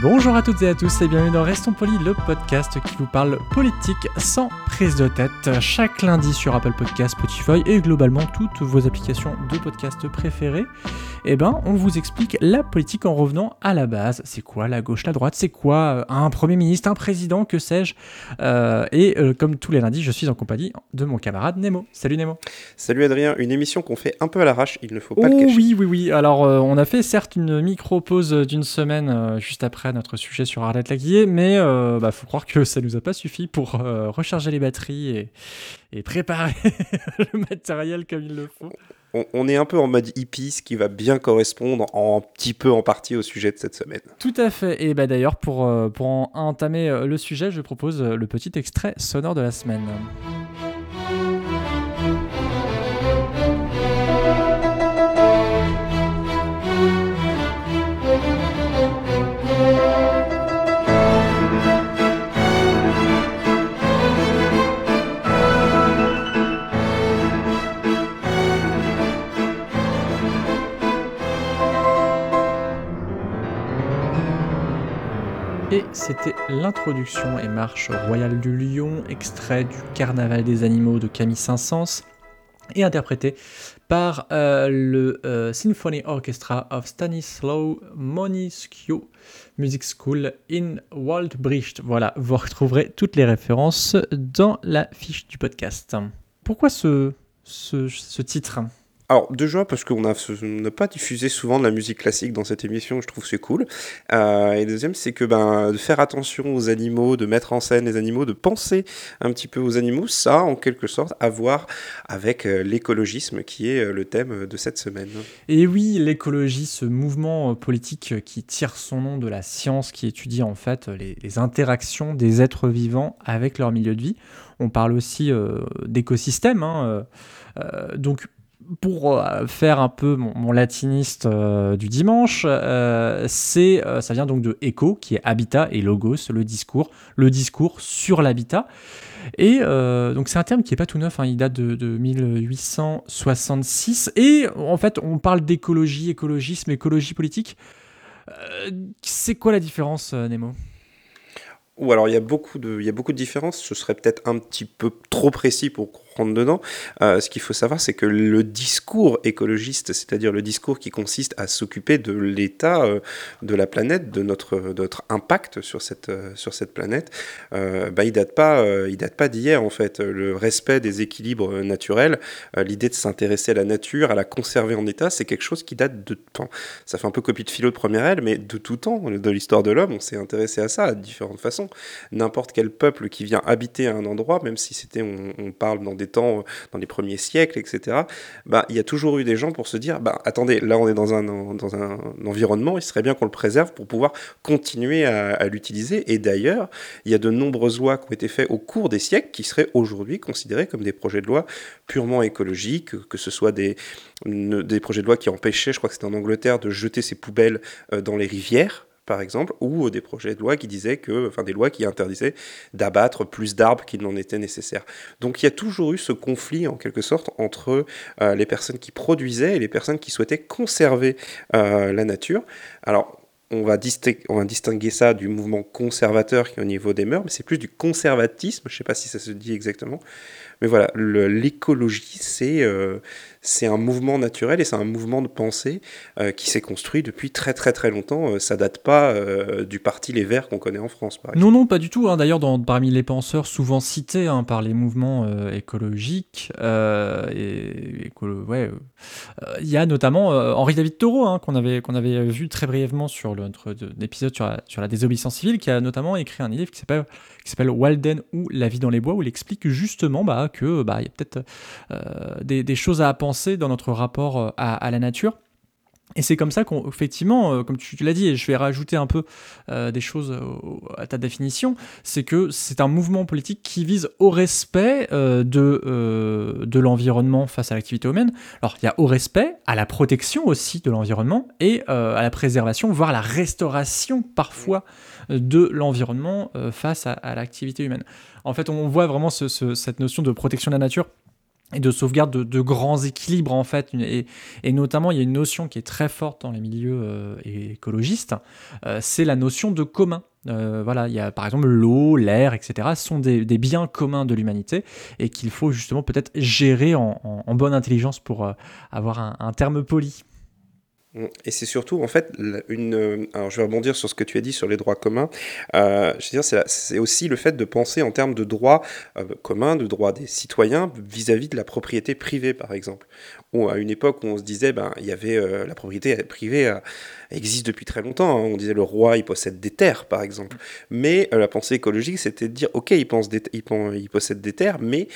Bonjour à toutes et à tous et bienvenue dans Restons Polis, le podcast qui vous parle politique sans prise de tête. Chaque lundi sur Apple Podcasts, Spotify et globalement toutes vos applications de podcast préférées, eh ben, on vous explique la politique en revenant à la base. C'est quoi la gauche, la droite? C'est quoi euh, un premier ministre, un président, que sais-je? Euh, Et euh, comme tous les lundis, je suis en compagnie de mon camarade Nemo. Salut Nemo. Salut Adrien, une émission qu'on fait un peu à l'arrache, il ne faut pas oh, le cacher. Oui, oui, oui. Alors, euh, on a fait certes une micro-pause d'une semaine juste après notre sujet sur Arlette Laguillet, mais euh, bah, faut croire que ça nous a pas suffi pour recharger les batteries et, et préparer le matériel comme il le faut. On, est un peu en mode hippie, ce qui va bien correspondre en petit peu en partie au sujet de cette semaine. Tout à fait. Et bah d'ailleurs, pour, euh, pour en entamer euh, le sujet, je propose euh, le petit extrait sonore de la semaine. Et c'était l'introduction et marche royale du lion, extrait du Carnaval des animaux de Camille Saint-Saëns, et interprété par euh, le euh, Symphony Orchestra of Stanislaw Moniskio Music School in Waldbricht. Voilà, vous retrouverez toutes les références dans la fiche du podcast. Pourquoi ce titre? Alors, déjà, parce qu'on n'a pas diffusé souvent de la musique classique dans cette émission, je trouve c'est cool. Euh, et deuxième, c'est que ben, de faire attention aux animaux, de mettre en scène les animaux, de penser un petit peu aux animaux, ça a en quelque sorte à voir avec euh, l'écologisme qui est euh, le thème de cette semaine. Et oui, l'écologie, ce mouvement politique qui tire son nom de la science, qui étudie en fait les, interactions des êtres vivants avec leur milieu de vie. On parle aussi d'écosystème. hein, donc, pour euh, faire un peu mon, latiniste euh, du dimanche, euh, c'est, ça vient donc de éco, qui est habitat, et logos, le discours, le discours sur l'habitat. Et donc c'est un terme qui est pas tout neuf, hein, il date de, de 1866. Et en fait, on parle d'écologie, écologisme, écologie politique. C'est quoi la différence, Nemo? Ou alors, il y, a beaucoup de, il y a beaucoup de différences. Ce serait peut-être un petit peu trop précis pour dedans. Euh, ce qu'il faut savoir, c'est que le discours écologiste, c'est-à-dire le discours qui consiste à s'occuper de l'état euh, de la planète, de notre, impact sur cette, euh, planète, bah, il date pas, il date pas d'hier en fait. Le respect des équilibres naturels, l'idée de s'intéresser à la nature, à la conserver en état, c'est quelque chose qui date de temps. Ça fait un peu copie de philo de première aile, mais de tout temps, de l'histoire de l'homme, on s'est intéressé à ça de différentes façons. N'importe quel peuple qui vient habiter à un endroit, même si c'était, on, on parle dans des temps, euh, dans les premiers siècles, etc. Bah, il y a toujours eu des gens pour se dire, bah, attendez, là on est dans un, dans un environnement, il serait bien qu'on le préserve pour pouvoir continuer à, à l'utiliser. Et d'ailleurs, il y a de nombreuses lois qui ont été faites au cours des siècles qui seraient aujourd'hui considérées comme des projets de loi purement écologiques, que ce soit des, des projets de loi qui empêchaient, je crois que c'était en Angleterre, de jeter ses poubelles euh, dans les rivières par exemple, ou euh, des projets de loi qui disaient que, enfin des lois qui interdisaient d'abattre plus d'arbres qu'il n'en était nécessaire. Donc il y a toujours eu ce conflit en quelque sorte entre euh, les personnes qui produisaient et les personnes qui souhaitaient conserver euh, la nature. Alors on va, on va distinguer ça du mouvement conservateur qui est au niveau des mœurs, mais c'est plus du conservatisme, je ne sais pas si ça se dit exactement. Mais voilà, l'écologie, c'est c'est un mouvement naturel et c'est un mouvement de pensée euh, qui s'est construit depuis très très très longtemps. Euh, ça date pas euh, du parti Les Verts qu'on connaît en France, par. Non, non, pas du tout. hein. D'ailleurs, parmi les penseurs souvent cités hein, par les mouvements euh, écologiques, et, écolo- ouais, il y a notamment Henri David Thoreau, hein, qu'on avait, qu'on avait vu très brièvement sur le- notre de- épisode sur la, sur la désobéissance civile, qui a notamment écrit un livre qui s'appelle Walden ou La vie dans les bois, où il explique justement bah, que bah, il y a peut-être des, des choses à penser dans notre rapport euh, à, la nature. Et c'est comme ça qu'effectivement, euh, comme tu, l'as dit, et je vais rajouter un peu euh, des choses à ta définition, c'est que c'est un mouvement politique qui vise au respect de, de l'environnement face à l'activité humaine. Alors il y a au respect, à la protection aussi de l'environnement et à la préservation, voire la restauration parfois de l'environnement face à, l'activité humaine. En fait, on voit vraiment cette notion de protection de la nature et de sauvegarde de, grands équilibres en fait. Et, notamment il y a une notion qui est très forte dans les milieux euh, écologistes euh, c'est la notion de commun. Euh, voilà il y a par exemple l'eau l'air etc sont des, biens communs de l'humanité et qu'il faut justement peut-être gérer en, bonne intelligence pour avoir un terme poli et c'est surtout, en fait, une. Euh, alors, je vais rebondir sur ce que tu as dit sur les droits communs. Euh, je veux dire, c'est aussi le fait de penser en termes de droits euh, communs, de droits des citoyens vis-à-vis de la propriété privée, par exemple. Ou à une époque où on se disait, ben, il y avait la propriété privée existe depuis très longtemps. Hein. On disait le roi, il possède des terres, par exemple. Mais la pensée écologique, c'était de dire, ok, il possède des terres, mais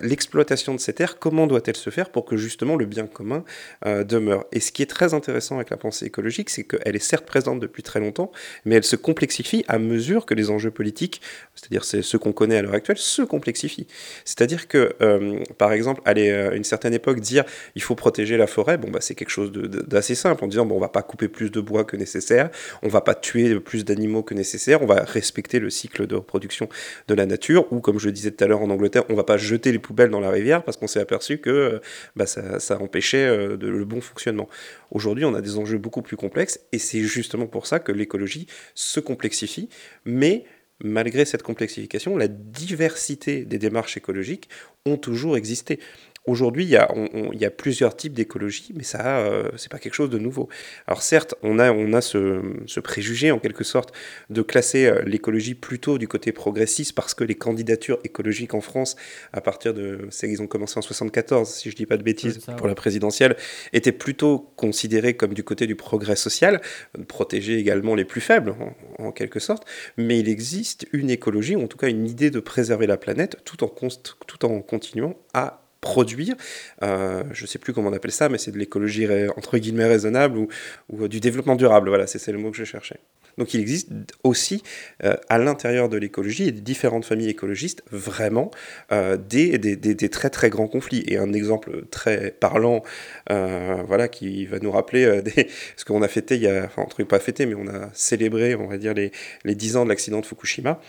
l'exploitation de ces terres, comment doit-elle se faire pour que justement le bien commun demeure? Et ce qui est très intéressant avec la pensée écologique, c'est qu'elle est certes présente depuis très longtemps, mais elle se complexifie à mesure que les enjeux politiques, c'est-à-dire ceux qu'on connaît à l'heure actuelle, se complexifient. C'est-à-dire que, euh, par exemple, à euh, une certaine époque, dire il faut protéger la forêt, bon, bah, c'est quelque chose d'assez simple, en disant bon, on va pas couper plus de bois que nécessaire, on va pas tuer plus d'animaux que nécessaire, on va respecter le cycle de reproduction de la nature, ou comme je disais tout à l'heure en Angleterre, on va pas jeter les poubelles dans la rivière parce qu'on s'est aperçu que euh, bah, ça, ça, empêchait le bon fonctionnement. Aujourd'hui, on a des enjeux beaucoup plus complexes et c'est justement pour ça que l'écologie se complexifie, mais malgré cette complexification, la diversité des démarches écologiques ont toujours existé. Aujourd'hui, il y, a, plusieurs types d'écologie, mais ça, euh, c'est pas quelque chose de nouveau. Alors certes, on a, on a ce, préjugé en quelque sorte de classer euh, l'écologie plutôt du côté progressiste parce que les candidatures écologiques en France, à partir de, ils ont commencé en 74, si je dis pas de bêtises, pour la présidentielle, étaient plutôt considérées comme du côté du progrès social, protéger également les plus faibles en, quelque sorte. Mais il existe une écologie, ou en tout cas une idée de préserver la planète, tout en, tout en continuant à produire. Euh, je ne sais plus comment on appelle ça, mais c'est de l'écologie entre guillemets raisonnable ou, ou, du développement durable. Voilà, c'est le mot que je cherchais. Donc il existe aussi euh, à l'intérieur de l'écologie et des différentes familles écologistes vraiment euh, des, des, très très grands conflits. Et un exemple très parlant, euh, voilà, qui va nous rappeler ce qu'on a fêté, il y a, enfin, pas fêté, mais on a célébré, on va dire, les, les 10 ans de l'accident de Fukushima.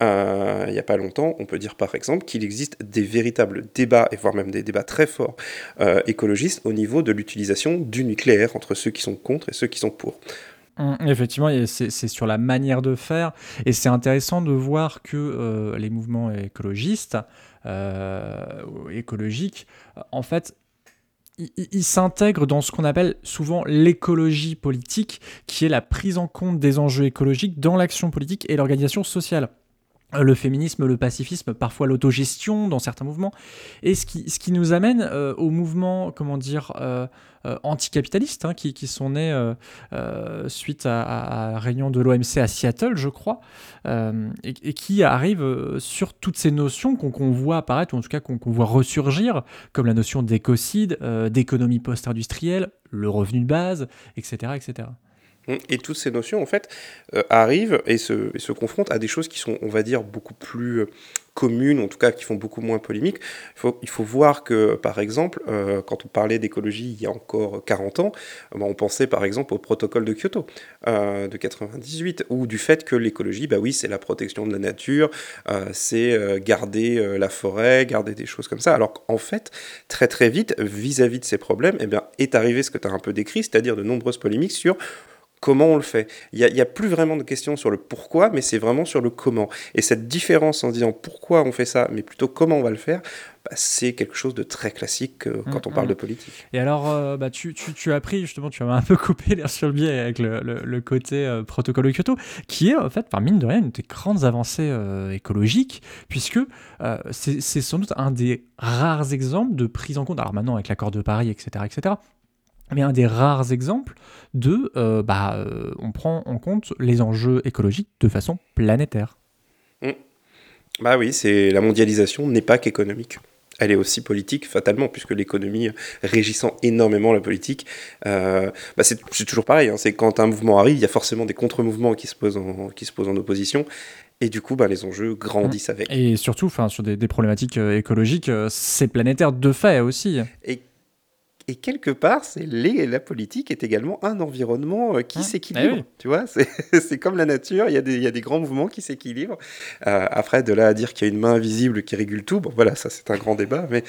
il n'y a pas longtemps, on peut dire par exemple qu'il existe des véritables débats, et voire même des débats très forts écologistes au niveau de l'utilisation du nucléaire entre ceux qui sont contre et ceux qui sont pour. Mmh, effectivement, c'est sur la manière de faire. Et c'est intéressant de voir que euh, les mouvements écologistes, euh, écologiques, en fait, ils s'intègrent dans ce qu'on appelle souvent l'écologie politique, qui est la prise en compte des enjeux écologiques dans l'action politique et l'organisation sociale le féminisme, le pacifisme, parfois l'autogestion dans certains mouvements, et ce qui, ce qui nous amène euh, aux mouvements, comment dire, euh, euh, anticapitalistes, hein, qui, qui, sont nés suite à, la réunion de l'OMC à Seattle, je crois, et, qui arrivent sur toutes ces notions qu'on voit apparaître, ou en tout cas qu'on voit ressurgir, comme la notion d'écocide, d'économie post-industrielle, le revenu de base, etc. etc. Et toutes ces notions, en fait, euh, arrivent et se, se, confrontent à des choses qui sont, on va dire, beaucoup plus euh, communes, en tout cas qui font beaucoup moins polémique. Il faut, il faut voir que, par exemple, euh, quand on parlait d'écologie il y a encore 40 ans, ben, on pensait par exemple au protocole de Kyoto de 98, ou du fait que l'écologie, bah oui, c'est la protection de la nature, c'est garder la forêt, garder des choses comme ça. Alors qu'en fait, très très vite, vis-à-vis de ces problèmes, eh bien, est arrivé ce que tu as un peu décrit, c'est-à-dire de nombreuses polémiques sur comment on le fait. Il n'y a, plus vraiment de questions sur le pourquoi, mais c'est vraiment sur le comment. Et cette différence en disant pourquoi on fait ça, mais plutôt comment on va le faire, bah, c'est quelque chose de très classique euh, quand on parle de politique. Et alors, euh, bah, tu, as pris, justement, tu as un peu coupé l'air sur le biais avec le, côté euh, protocole de Kyoto, qui est en fait, par mine de rien, une des grandes avancées écologiques, puisque c'est sans doute un des rares exemples de prise en compte, alors maintenant avec l'accord de Paris, etc., etc., mais un des rares exemples de euh, bah, euh, on prend en compte les enjeux écologiques de façon planétaire. Mmh. Bah oui, c'est la mondialisation n'est pas qu'économique. elle est aussi politique fatalement, puisque l'économie régissant énormément la politique, euh, bah, c'est toujours pareil. Hein, c'est quand un mouvement arrive, il y a forcément des contre-mouvements qui, se posent en, qui se posent en opposition. Et du coup, bah, les enjeux grandissent avec. Et surtout, sur des, des problématiques écologiques, c'est planétaire de fait aussi. Et et quelque part, c'est la politique est également un environnement euh, qui ah, s'équilibre. Eh tu vois, c'est comme la nature, il y, a des, il y, a des grands mouvements qui s'équilibrent. Euh, après, de là à dire qu'il y a une main invisible qui régule tout, bon voilà, ça c'est un grand débat. Mais,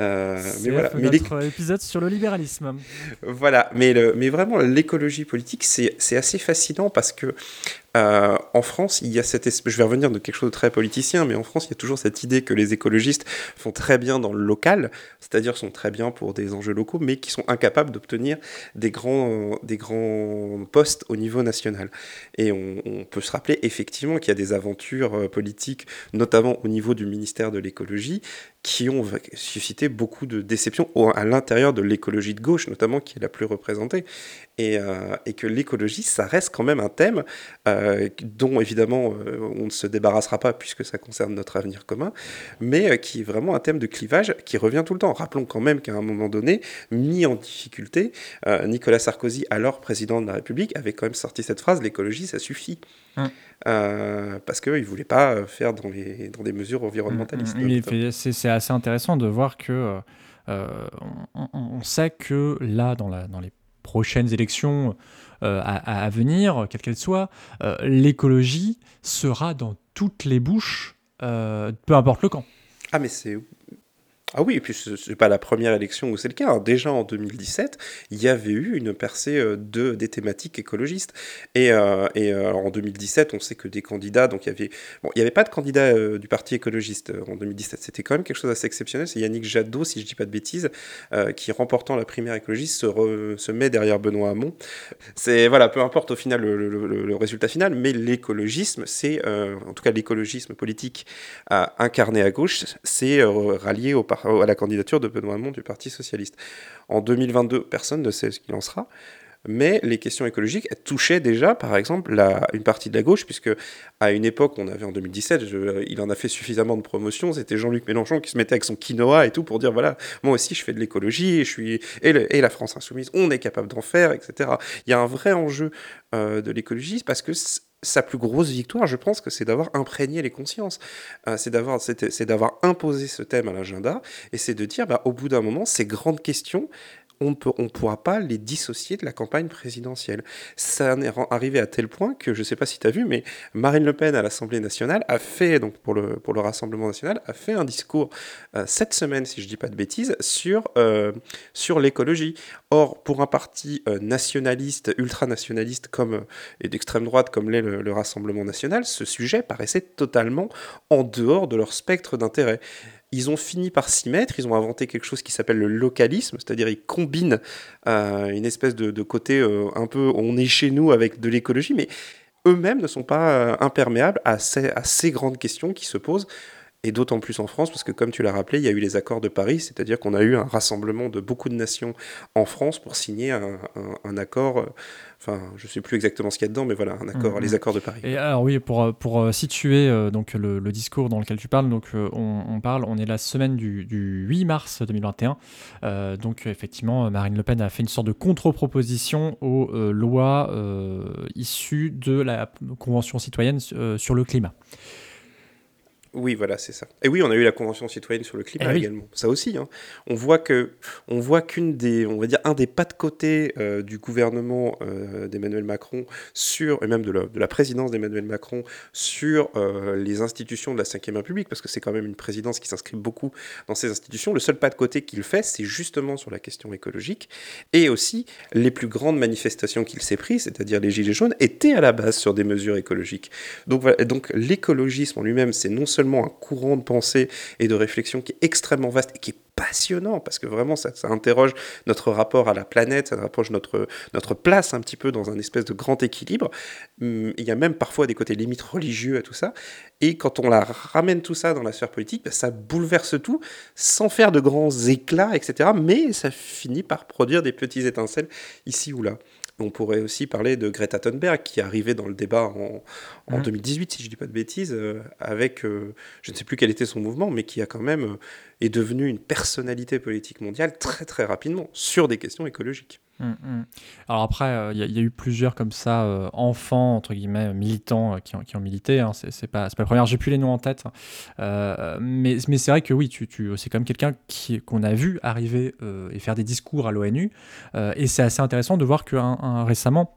euh, mais voilà. Mais notre épisode sur le libéralisme. Voilà, mais, le, mais vraiment, l'écologie politique, c'est assez fascinant parce que euh, en France, il y a cette espèce, je vais revenir de quelque chose de très politicien, mais en France, il y a toujours cette idée que les écologistes font très bien dans le local, c'est-à-dire sont très bien pour des enjeux locaux, mais qui sont incapables d'obtenir des grands, des grands postes au niveau national. Et on, on peut se rappeler effectivement qu'il y a des aventures euh, politiques, notamment au niveau du ministère de l'écologie, qui ont suscité beaucoup de déceptions à l'intérieur de l'écologie de gauche, notamment qui est la plus représentée. Et, euh, que l'écologie, ça reste quand même un thème euh, dont évidemment euh, on ne se débarrassera pas puisque ça concerne notre avenir commun, mais qui est vraiment un thème de clivage qui revient tout le temps. Rappelons quand même qu'à un moment donné, mis en difficulté, Nicolas Sarkozy, alors président de la République, avait quand même sorti cette phrase l'écologie, ça suffit. Hum. parce qu'il ne voulait pas faire dans, les, dans des mesures environnementalistes. Hum, hum, c'est assez intéressant de voir que on, sait que là, dans, la, dans les prochaines élections euh, à, venir, quelles qu'elles soient, euh, l'écologie sera dans toutes les bouches, euh, peu importe le camp. Ah mais c'est ah oui, et puis ce n'est pas la première élection où c'est le cas. Hein. Déjà en 2017, il y avait eu une percée euh, de, des thématiques écologistes. Et, euh, et euh, en 2017, on sait que des candidats, donc il y avait, bon, n'y avait pas de candidat du Parti écologiste en 2017. C'était quand même quelque chose d'assez exceptionnel. C'est Yannick Jadot, si je ne dis pas de bêtises, qui remportant la primaire écologiste se, met derrière Benoît Hamon. C'est voilà, peu importe au final le, le, résultat final, mais l'écologisme, c'est en tout cas l'écologisme politique incarné à gauche, c'est rallié au parti à la candidature de Benoît Hamon du Parti Socialiste. En 2022, personne ne sait ce qu'il en sera. Mais les questions écologiques touchaient déjà, par exemple, la, une partie de la gauche, puisque à une époque, on avait en 2017, il en a fait suffisamment de promotion, c'était Jean-Luc Mélenchon qui se mettait avec son quinoa et tout pour dire voilà, moi aussi je fais de l'écologie et je suis et, la France insoumise, on est capable d'en faire, etc. Il y a un vrai enjeu euh, de l'écologie parce que sa plus grosse victoire, je pense que c'est d'avoir imprégné les consciences. Euh, c'est d'avoir, c'est d'avoir imposé ce thème à l'agenda et c'est de dire, bah, au bout d'un moment, ces grandes questions, on ne pourra pas les dissocier de la campagne présidentielle. Ça en est arrivé à tel point que, je ne sais pas si tu as vu, mais Marine Le Pen à l'Assemblée nationale a fait, donc pour le, Rassemblement national, a fait un discours euh, cette semaine, si je ne dis pas de bêtises, sur, euh, sur l'écologie. Or, pour un parti euh, nationaliste, ultranationaliste comme, et d'extrême droite comme l'est le, le Rassemblement national, ce sujet paraissait totalement en dehors de leur spectre d'intérêt ils ont fini par s'y mettre, ils ont inventé quelque chose qui s'appelle le localisme, c'est-à-dire ils combinent euh, une espèce de, côté euh, un peu on est chez nous avec de l'écologie, mais eux-mêmes ne sont pas euh, imperméables à ces, grandes questions qui se posent. Et d'autant plus en France, parce que comme tu l'as rappelé, il y a eu les accords de Paris, c'est-à-dire qu'on a eu un rassemblement de beaucoup de nations en France pour signer un, accord, enfin je ne sais plus exactement ce qu'il y a dedans, mais voilà, un accord, les accords de Paris. Et alors oui, pour, pour euh, situer euh, donc le, discours dans lequel tu parles, donc on, parle, on est la semaine du, 8 mars 2021, donc effectivement Marine Le Pen a fait une sorte de contre-proposition aux lois issues de la Convention citoyenne sur le climat. Oui, voilà, c'est ça. Et oui, on a eu la Convention citoyenne sur le climat eh également. Ça aussi. Hein. On voit que, on voit qu'une des, on va dire, un des pas de côté euh, du gouvernement euh, d'Emmanuel Macron sur, et même de la, de la présidence d'Emmanuel Macron sur euh, les institutions de la Ve République, parce que c'est quand même une présidence qui s'inscrit beaucoup dans ces institutions. Le seul pas de côté qu'il fait, c'est justement sur la question écologique. Et aussi, les plus grandes manifestations qu'il s'est prises, c'est-à-dire les Gilets jaunes, étaient à la base sur des mesures écologiques. Donc, voilà, donc l'écologisme en lui-même, c'est non seulement un courant de pensée et de réflexion qui est extrêmement vaste et qui est passionnant parce que vraiment ça, ça, interroge notre rapport à la planète, ça rapproche notre, notre place un petit peu dans un espèce de grand équilibre. Hum, il y a même parfois des côtés limites religieux à tout ça. Et quand on la ramène tout ça dans la sphère politique, bah, ça bouleverse tout sans faire de grands éclats, etc. Mais ça finit par produire des petits étincelles ici ou là. On pourrait aussi parler de Greta Thunberg qui est arrivée dans le débat en, en Mhm. 2018, si je ne dis pas de bêtises, euh, avec, euh, je ne sais plus quel était son mouvement, mais qui a quand même euh, est devenu une personnalité politique mondiale très très rapidement sur des questions écologiques. Mm, mm. Alors après, euh, il y, a- eu plusieurs comme ça, euh, enfants, entre guillemets, militants euh, qui, ont, qui ont milité. Hein, c'est pas, pas la première, j'ai plus les noms en tête. Euh, mais mais c'est vrai que oui, tu, tu, c'est quand même quelqu'un qu'on a vu arriver et faire des discours à l'ONU. Et c'est assez intéressant de voir que un- un- récemment,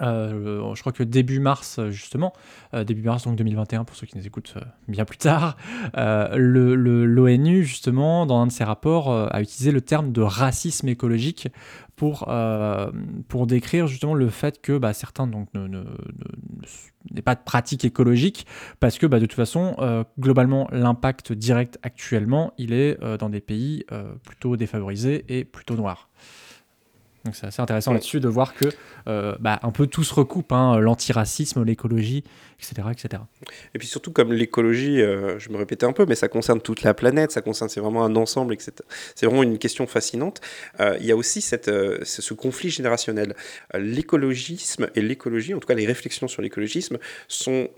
euh, je crois que début mars, euh, justement, euh, début mars donc 2021, pour ceux qui nous écoutent bien plus tard, euh, le- l'ONU, justement, dans un de ses rapports, a utilisé le terme de racisme écologique pour, pour décrire justement le fait que bah, certains n'aient pas de pratique écologique, parce que bah, de toute façon, globalement, l'impact direct actuellement, il est dans des pays plutôt défavorisés et plutôt noirs. Donc c'est assez intéressant là-dessus de voir que euh, bah, un peu tout se recoupe, hein, l'antiracisme, l'écologie, etc., etc. Et puis surtout, comme l'écologie, euh, je me répétais un peu, mais ça concerne toute la planète, ça concerne, c'est vraiment un ensemble, etc. C'est vraiment une question fascinante. Euh, il y a aussi cette, ce ce conflit générationnel. L'écologisme et l'écologie, en tout cas les réflexions sur l'écologisme, sont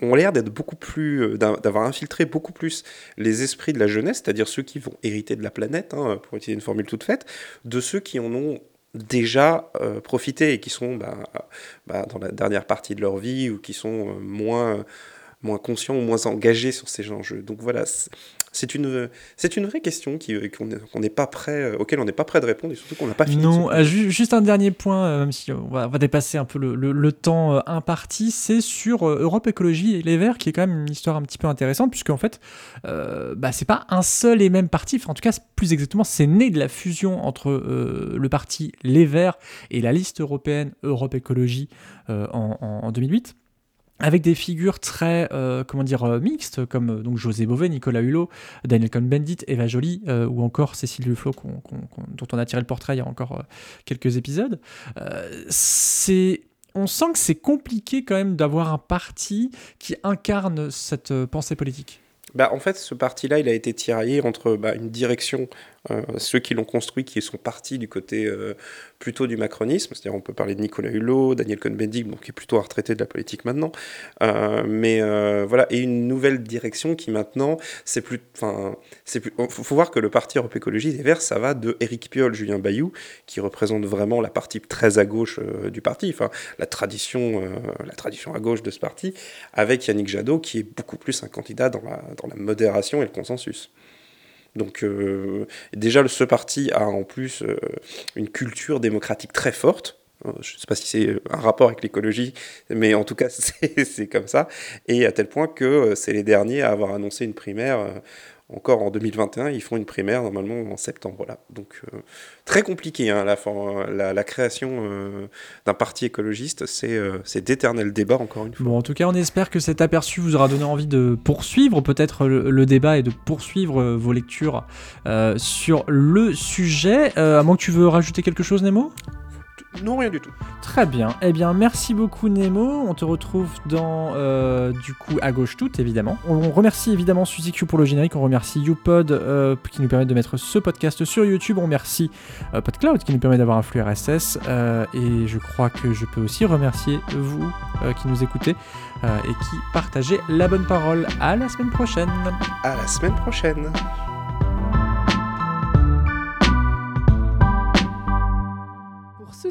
ont l'air d'être beaucoup plus, d'avoir infiltré beaucoup plus les esprits de la jeunesse, c'est-à-dire ceux qui vont hériter de la planète, hein, pour utiliser une formule toute faite, de ceux qui en ont déjà euh, et qui sont bah, bah, dans la dernière partie de leur vie ou qui sont euh, moins, moins conscients ou moins engagés sur ces enjeux. Donc voilà, c'est- une, c'est une vraie question qui, euh, qu'on n'est pas prêt, euh, auquel on n'est pas prêt de répondre et surtout qu'on n'a pas fini. Non, euh, ju- juste un dernier point, euh, même si on va, on va dépasser un peu le, le- le temps euh, imparti, c'est sur Europe Écologie et les Verts, qui est quand même une histoire un petit peu intéressante, puisque en fait, bah, c'est pas un seul et même parti, enfin, en tout cas, plus exactement, c'est né de la fusion entre le parti Les Verts et la liste européenne Europe Écologie en, en- en 2008 avec des figures très euh, comment euh, mixtes comme euh, donc José Bové, Nicolas Hulot, Daniel Cohn-Bendit, Eva Joly ou encore Cécile Duflo dont on a tiré le portrait il y a encore quelques épisodes. On sent que c'est compliqué quand même d'avoir un parti qui incarne cette pensée politique. Bah, en fait, ce parti-là, il a été tiraillé entre bah, une direction, euh, ceux qui l'ont construit, qui sont partis du côté euh, plutôt du macronisme, c'est-à-dire on peut parler de Nicolas Hulot, Daniel Cohn-Bendit, qui est plutôt un retraité de la politique maintenant, Euh, mais voilà, et une nouvelle direction qui maintenant, c'est plus, enfin, faut, voir que le parti Europe Écologie des Verts, ça va de Éric Piolle, Julien Bayou, qui représente vraiment la partie très à gauche du parti, enfin, la tradition, la tradition à gauche de ce parti, avec Yannick Jadot, qui est beaucoup plus un candidat dans la, la modération et le consensus. Donc euh, déjà, ce parti a en plus euh, une culture démocratique très forte. Euh, Je ne sais pas si c'est un rapport avec l'écologie, mais en tout cas, c'est comme ça. Et à tel point que euh, c'est les derniers à avoir annoncé une primaire. Encore en 2021, ils font une primaire normalement en septembre. Donc euh, très compliqué, hein, la, création euh, d'un parti écologiste, c'est euh, c'est d'éternel débat encore une fois. Bon, en tout cas, on espère que cet aperçu vous aura donné envie de poursuivre peut-être le, débat et de poursuivre euh, vos lectures sur le sujet. À moins que tu veux rajouter quelque chose, Nemo? Non, rien du tout. Très bien. Eh bien, merci beaucoup Nemo. On te retrouve dans euh, du coup à gauche toute évidemment. On remercie évidemment Suzy Q pour le générique. On remercie YouPod euh, qui nous permet de mettre ce podcast sur YouTube. On remercie euh, PodCloud qui nous permet d'avoir un flux RSS. Et je crois que je peux aussi remercier vous qui nous écoutez et qui partagez la bonne parole. À la semaine prochaine. À la semaine prochaine.